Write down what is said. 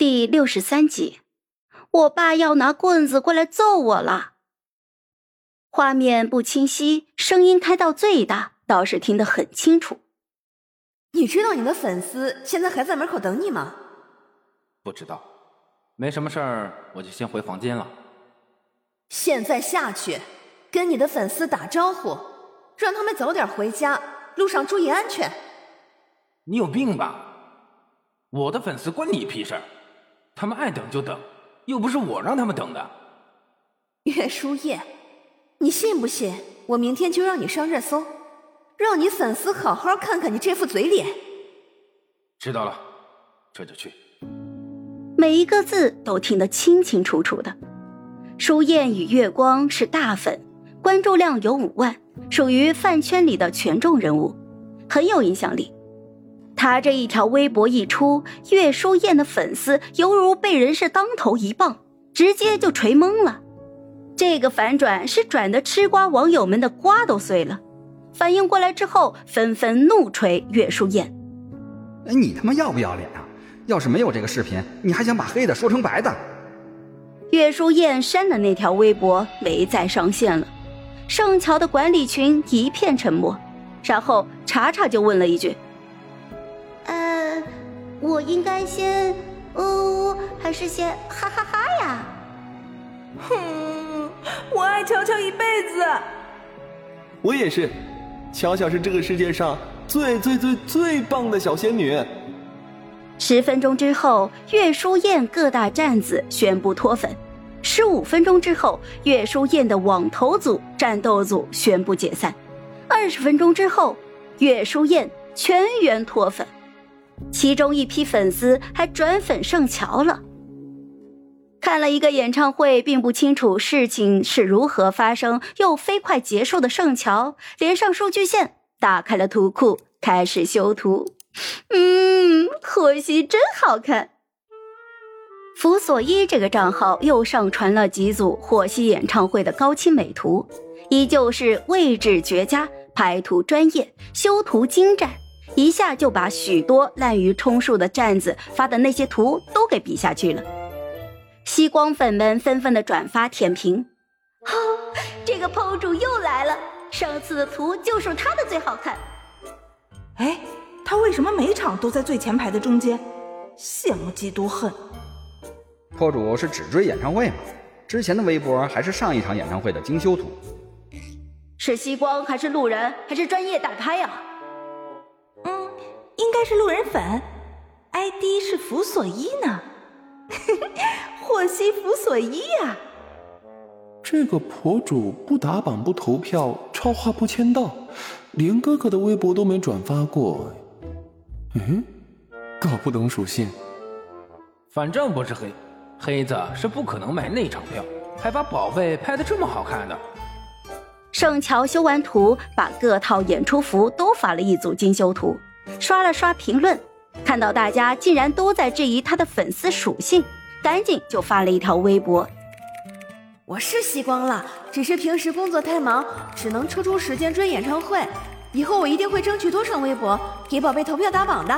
第六十三集，我爸要拿棍子过来揍我了。画面不清晰，声音开到最大，倒是听得很清楚。你知道你的粉丝现在还在门口等你吗？不知道，没什么事儿，我就先回房间了。现在下去，跟你的粉丝打招呼，让他们早点回家，路上注意安全。你有病吧？我的粉丝关你屁事儿，他们爱等就等，又不是我让他们等的。岳书燕，你信不信我明天就让你上热搜，让你粉丝好好看看你这副嘴脸。知道了，这就去。每一个字都听得清清楚楚的。书燕与月光是大粉，关注量有五万，属于饭圈里的权重人物，很有影响力。他这一条微博一出，岳书燕的粉丝犹如被人是当头一棒，直接就锤懵了。这个反转是转的吃瓜网友们的瓜都碎了，反应过来之后，纷纷怒锤岳书燕：“哎，你他妈要不要脸啊？要是没有这个视频，你还想把黑的说成白的？”岳书燕删的那条微博没再上线了，盛桥的管理群一片沉默，然后查查就问了一句：“呃，我应该先呜，还是先哈哈哈呀？”哼，我爱乔乔一辈子。我也是，乔乔是这个世界上最最最最棒的小仙女。十分钟之后，岳书燕各大站子宣布脱粉。十五分钟之后，岳书燕的网投组、战斗组宣布解散。二十分钟之后，岳书燕全员脱粉，其中一批粉丝还转粉盛乔了。看了一个演唱会，并不清楚事情是如何发生又飞快结束的圣乔，连上数据线，打开了图库，开始修图。嗯，可惜真好看。福所依这个账号又上传了几组霍希演唱会的高清美图，依旧是位置绝佳、拍图专业、修图精湛，一下就把许多滥竽充数的站子发的那些图都给比下去了。吸光粉们纷纷的转发舔屏，哈，这个 PO 主又来了，上次的图就属他的最好看。哎。他为什么每场都在最前排的中间？羡慕嫉妒恨。破主是只追演唱会吗？之前的微博还是上一场演唱会的精修图？是吸光还是路人还是专业大拍呀？嗯，应该是路人粉，ID 是福所依呢。霍西福所依呀。这个博主不打榜不投票，超话不签到，连哥哥的微博都没转发过。嗯，搞不懂属性。反正不是黑，黑子是不可能买那场票，还把宝贝拍的这么好看的。盛乔修完图，把各套演出服都发了一组精修图，刷了刷评论，看到大家竟然都在质疑他的粉丝属性，赶紧就发了一条微博：“我是吸光了，只是平时工作太忙，只能抽出时间追演唱会。”以后我一定会争取多上微博，给宝贝投票打榜的。